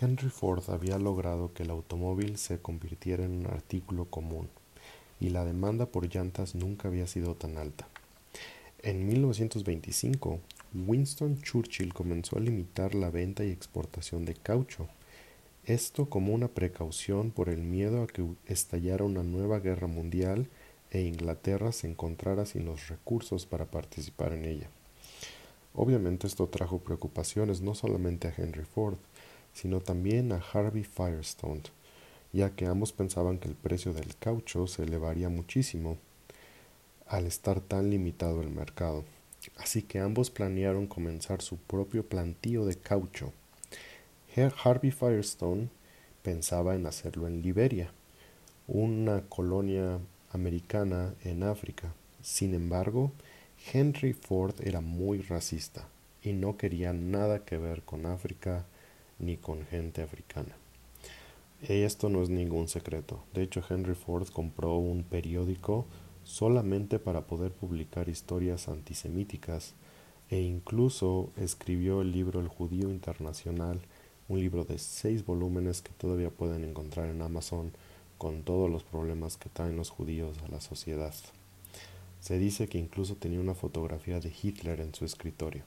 Henry Ford había logrado que el automóvil se convirtiera en un artículo común, y la demanda por llantas nunca había sido tan alta. En 1925, Winston Churchill comenzó a limitar la venta y exportación de caucho, esto como una precaución por el miedo a que estallara una nueva guerra mundial e Inglaterra se encontrara sin los recursos para participar en ella. Obviamente esto trajo preocupaciones no solamente a Henry Ford, sino también a Harvey Firestone, ya que ambos pensaban que el precio del caucho se elevaría muchísimo al estar tan limitado el mercado. Así que ambos planearon comenzar su propio plantío de caucho. Harvey Firestone pensaba en hacerlo en Liberia, una colonia americana en África. Sin embargo, Henry Ford era muy racista y no quería nada que ver con África ni con gente africana. Esto no es ningún secreto. De hecho, Henry Ford compró un periódico solamente para poder publicar historias antisemíticas e incluso escribió el libro El Judío Internacional, un libro de seis volúmenes que todavía pueden encontrar en Amazon con todos los problemas que traen los judíos a la sociedad. Se dice que incluso tenía una fotografía de Hitler en su escritorio.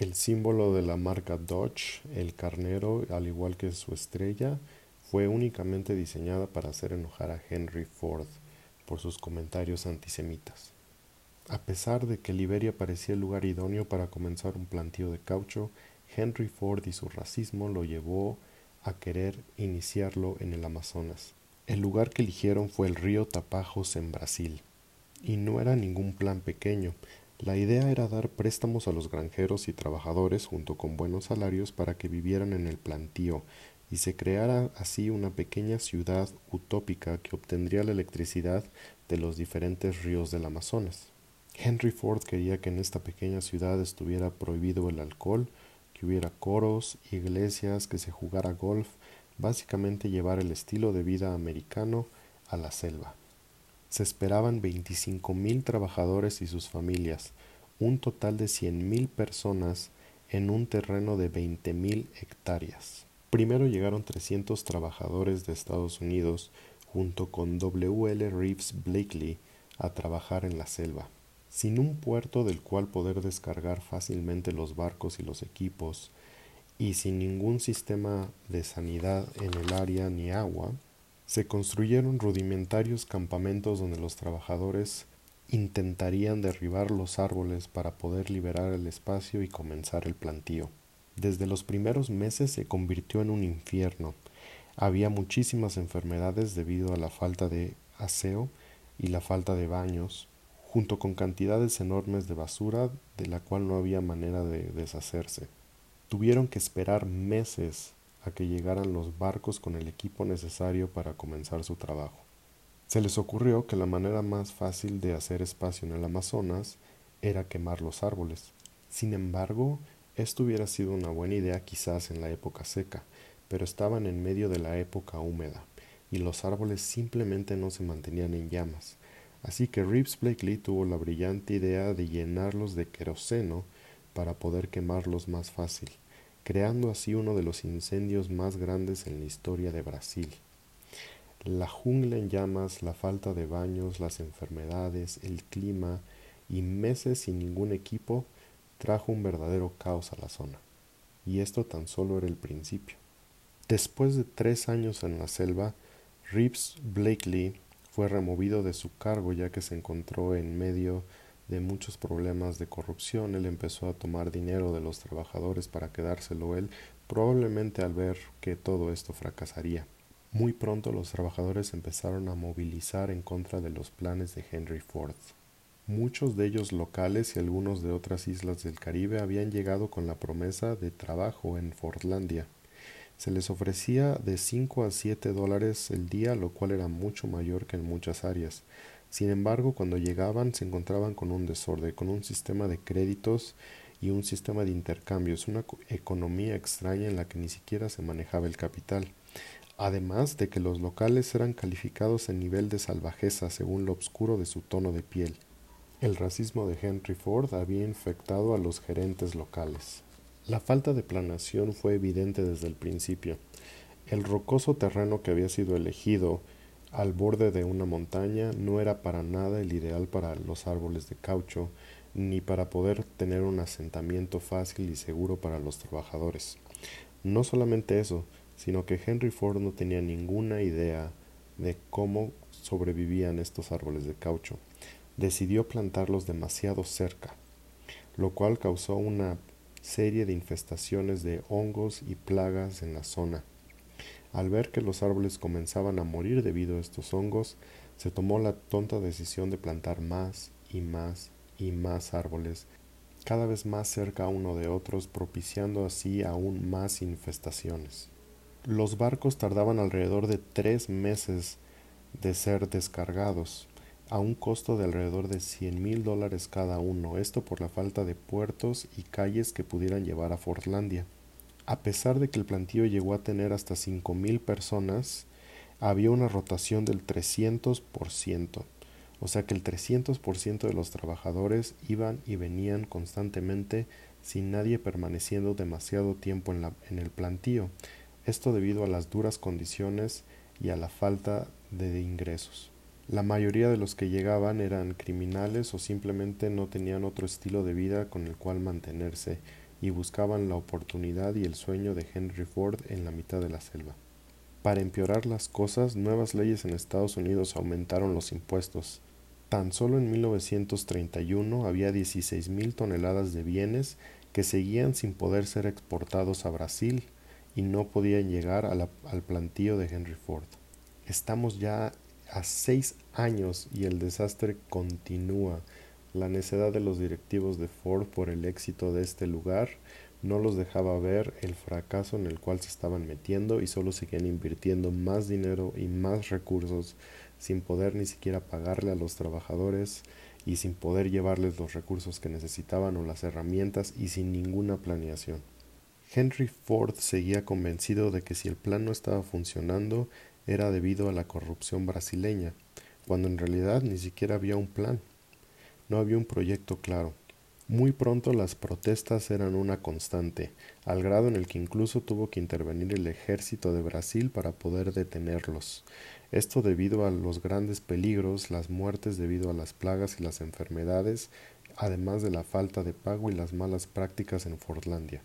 El símbolo de la marca Dodge, el carnero, al igual que su estrella, fue únicamente diseñada para hacer enojar a Henry Ford por sus comentarios antisemitas. A pesar de que Liberia parecía el lugar idóneo para comenzar un plantío de caucho, Henry Ford y su racismo lo llevó a querer iniciarlo en el Amazonas. El lugar que eligieron fue el río Tapajos en Brasil. Y no era ningún plan pequeño. La idea era dar préstamos a los granjeros y trabajadores junto con buenos salarios para que vivieran en el plantío y se creara así una pequeña ciudad utópica que obtendría la electricidad de los diferentes ríos del Amazonas. Henry Ford quería que en esta pequeña ciudad estuviera prohibido el alcohol, que hubiera coros, iglesias, que se jugara golf básicamente llevar el estilo de vida americano a la selva. Se esperaban 25.000 trabajadores y sus familias, un total de 100.000 personas en un terreno de 20.000 hectáreas. Primero llegaron 300 trabajadores de Estados Unidos junto con W. L. Reeves Blakely a trabajar en la selva. Sin un puerto del cual poder descargar fácilmente los barcos y los equipos, y sin ningún sistema de sanidad en el área ni agua, se construyeron rudimentarios campamentos donde los trabajadores intentarían derribar los árboles para poder liberar el espacio y comenzar el plantío. Desde los primeros meses se convirtió en un infierno. Había muchísimas enfermedades debido a la falta de aseo y la falta de baños, junto con cantidades enormes de basura de la cual no había manera de deshacerse. Tuvieron que esperar meses a que llegaran los barcos con el equipo necesario para comenzar su trabajo. Se les ocurrió que la manera más fácil de hacer espacio en el Amazonas era quemar los árboles. Sin embargo, esto hubiera sido una buena idea quizás en la época seca, pero estaban en medio de la época húmeda, y los árboles simplemente no se mantenían en llamas. Así que Reeves Blakely tuvo la brillante idea de llenarlos de queroseno para poder quemarlos más fácil, creando así uno de los incendios más grandes en la historia de Brasil. La jungla en llamas, la falta de baños, las enfermedades, el clima y meses sin ningún equipo trajo un verdadero caos a la zona. Y esto tan solo era el principio. Después de tres años en la selva, Reeves Blakely fue removido de su cargo ya que se encontró en medio de muchos problemas de corrupción. Él empezó a tomar dinero de los trabajadores para quedárselo él, probablemente al ver que todo esto fracasaría. Muy pronto los trabajadores empezaron a movilizar en contra de los planes de Henry Ford. Muchos de ellos locales y algunos de otras islas del Caribe habían llegado con la promesa de trabajo en Fordlandia. Se les ofrecía de 5 a 7 dólares el día, lo cual era mucho mayor que en muchas áreas. Sin embargo, cuando llegaban se encontraban con un desorden, con un sistema de créditos y un sistema de intercambios, una economía extraña en la que ni siquiera se manejaba el capital. Además de que los locales eran calificados en nivel de salvajeza según lo oscuro de su tono de piel. El racismo de Henry Ford había infectado a los gerentes locales. La falta de planeación fue evidente desde el principio. El rocoso terreno que había sido elegido al borde de una montaña no era para nada el ideal para los árboles de caucho, ni para poder tener un asentamiento fácil y seguro para los trabajadores. No solamente eso, sino que Henry Ford no tenía ninguna idea de cómo sobrevivían estos árboles de caucho. Decidió plantarlos demasiado cerca, lo cual causó una serie de infestaciones de hongos y plagas en la zona. Al ver que los árboles comenzaban a morir debido a estos hongos, se tomó la tonta decisión de plantar más y más y más árboles, cada vez más cerca uno de otros, propiciando así aún más infestaciones. Los barcos tardaban alrededor de tres meses de ser descargados, a un costo de alrededor de cien mil dólares cada uno, esto por la falta de puertos y calles que pudieran llevar a Fortlandia. A pesar de que el plantío llegó a tener hasta cinco mil personas, había una rotación del 300%, o sea que el 300% de los trabajadores iban y venían constantemente sin nadie permaneciendo demasiado tiempo en el plantío, esto debido a las duras condiciones y a la falta de ingresos. La mayoría de los que llegaban eran criminales o simplemente no tenían otro estilo de vida con el cual mantenerse y buscaban la oportunidad y el sueño de Henry Ford en la mitad de la selva. Para empeorar las cosas, nuevas leyes en Estados Unidos aumentaron los impuestos. Tan solo en 1931 había 16.000 toneladas de bienes que seguían sin poder ser exportados a Brasil y no podían llegar al plantío de Henry Ford. Estamos ya a seis años y el desastre continúa. La necedad de los directivos de Ford por el éxito de este lugar no los dejaba ver el fracaso en el cual se estaban metiendo y solo seguían invirtiendo más dinero y más recursos sin poder ni siquiera pagarle a los trabajadores y sin poder llevarles los recursos que necesitaban o las herramientas y sin ninguna planeación. Henry Ford seguía convencido de que si el plan no estaba funcionando era debido a la corrupción brasileña, cuando en realidad ni siquiera había un plan. No había un proyecto claro. Muy pronto las protestas eran una constante, al grado en el que incluso tuvo que intervenir el ejército de Brasil para poder detenerlos. Esto debido a los grandes peligros, las muertes debido a las plagas y las enfermedades, además de la falta de pago y las malas prácticas en Fortlandia.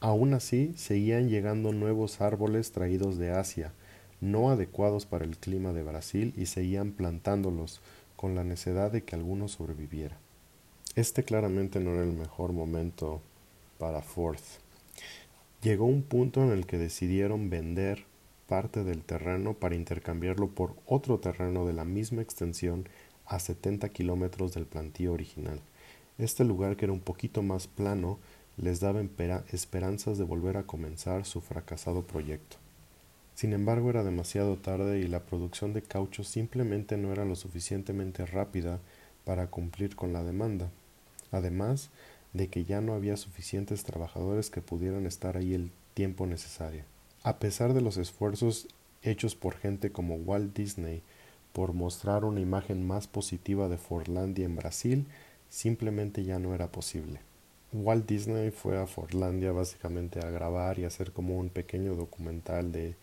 Aún así, seguían llegando nuevos árboles traídos de Asia, no adecuados para el clima de Brasil, y seguían plantándolos, con la necesidad de que alguno sobreviviera. Este claramente no era el mejor momento para Ford. Llegó un punto en el que decidieron vender parte del terreno para intercambiarlo por otro terreno de la misma extensión a 70 kilómetros del plantío original. Este lugar, que era un poquito más plano, les daba esperanzas de volver a comenzar su fracasado proyecto. Sin embargo, era demasiado tarde y la producción de caucho simplemente no era lo suficientemente rápida para cumplir con la demanda, además de que ya no había suficientes trabajadores que pudieran estar ahí el tiempo necesario. A pesar de los esfuerzos hechos por gente como Walt Disney por mostrar una imagen más positiva de Forlandia en Brasil, simplemente ya no era posible. Walt Disney fue a Forlandia básicamente a grabar y hacer como un pequeño documental de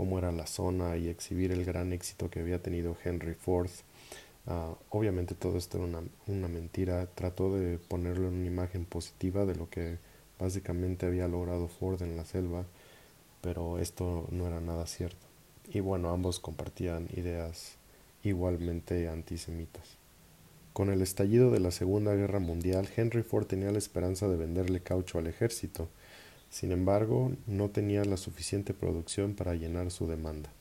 cómo era la zona y exhibir el gran éxito que había tenido Henry Ford. Ah, obviamente todo esto era una, una mentira, trató de ponerlo en una imagen positiva de lo que básicamente había logrado Ford en la selva, pero esto no era nada cierto. Y bueno, ambos compartían ideas igualmente antisemitas. Con el estallido de la Segunda Guerra Mundial, Henry Ford tenía la esperanza de venderle caucho al ejército, sin embargo, no tenía la suficiente producción para llenar su demanda.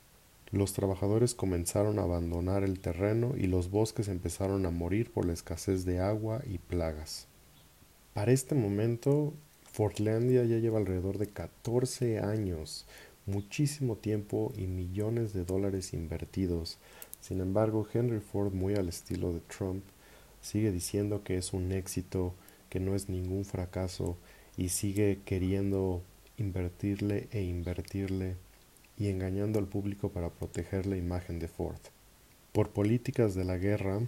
Los trabajadores comenzaron a abandonar el terreno y los bosques empezaron a morir por la escasez de agua y plagas. Para este momento, Fortlandia ya lleva alrededor de 14 años, muchísimo tiempo y millones de dólares invertidos. Sin embargo, Henry Ford, muy al estilo de Trump, sigue diciendo que es un éxito, que no es ningún fracaso y sigue queriendo invertirle e invertirle y engañando al público para proteger la imagen de Ford. Por políticas de la guerra,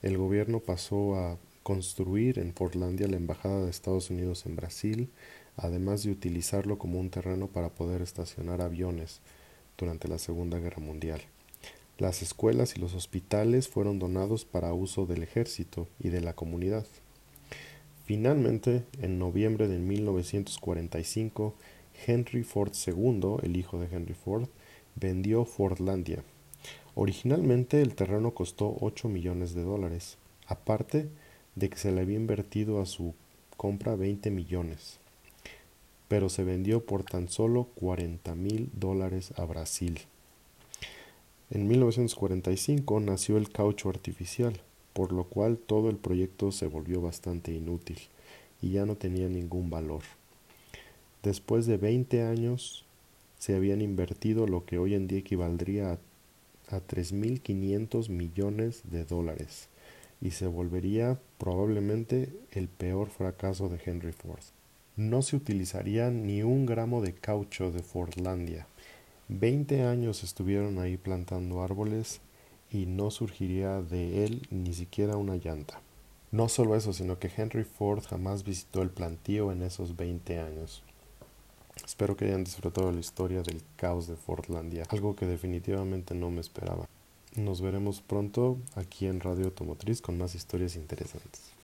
el gobierno pasó a construir en Portlandia la embajada de Estados Unidos en Brasil, además de utilizarlo como un terreno para poder estacionar aviones durante la Segunda Guerra Mundial. Las escuelas y los hospitales fueron donados para uso del ejército y de la comunidad. Finalmente, en noviembre de 1945, Henry Ford II, el hijo de Henry Ford, vendió Fordlandia. Originalmente el terreno costó 8 millones de dólares, aparte de que se le había invertido a su compra 20 millones, pero se vendió por tan solo 40 mil dólares a Brasil. En 1945 nació el caucho artificial, por lo cual todo el proyecto se volvió bastante inútil y ya no tenía ningún valor. Después de 20 años se habían invertido lo que hoy en día equivaldría a, a 3.500 millones de dólares y se volvería probablemente el peor fracaso de Henry Ford. No se utilizaría ni un gramo de caucho de Fordlandia. Veinte años estuvieron ahí plantando árboles y no surgiría de él ni siquiera una llanta. No solo eso, sino que Henry Ford jamás visitó el plantío en esos 20 años. Espero que hayan disfrutado la historia del caos de Fordlandia, algo que definitivamente no me esperaba. Nos veremos pronto aquí en Radio Automotriz con más historias interesantes.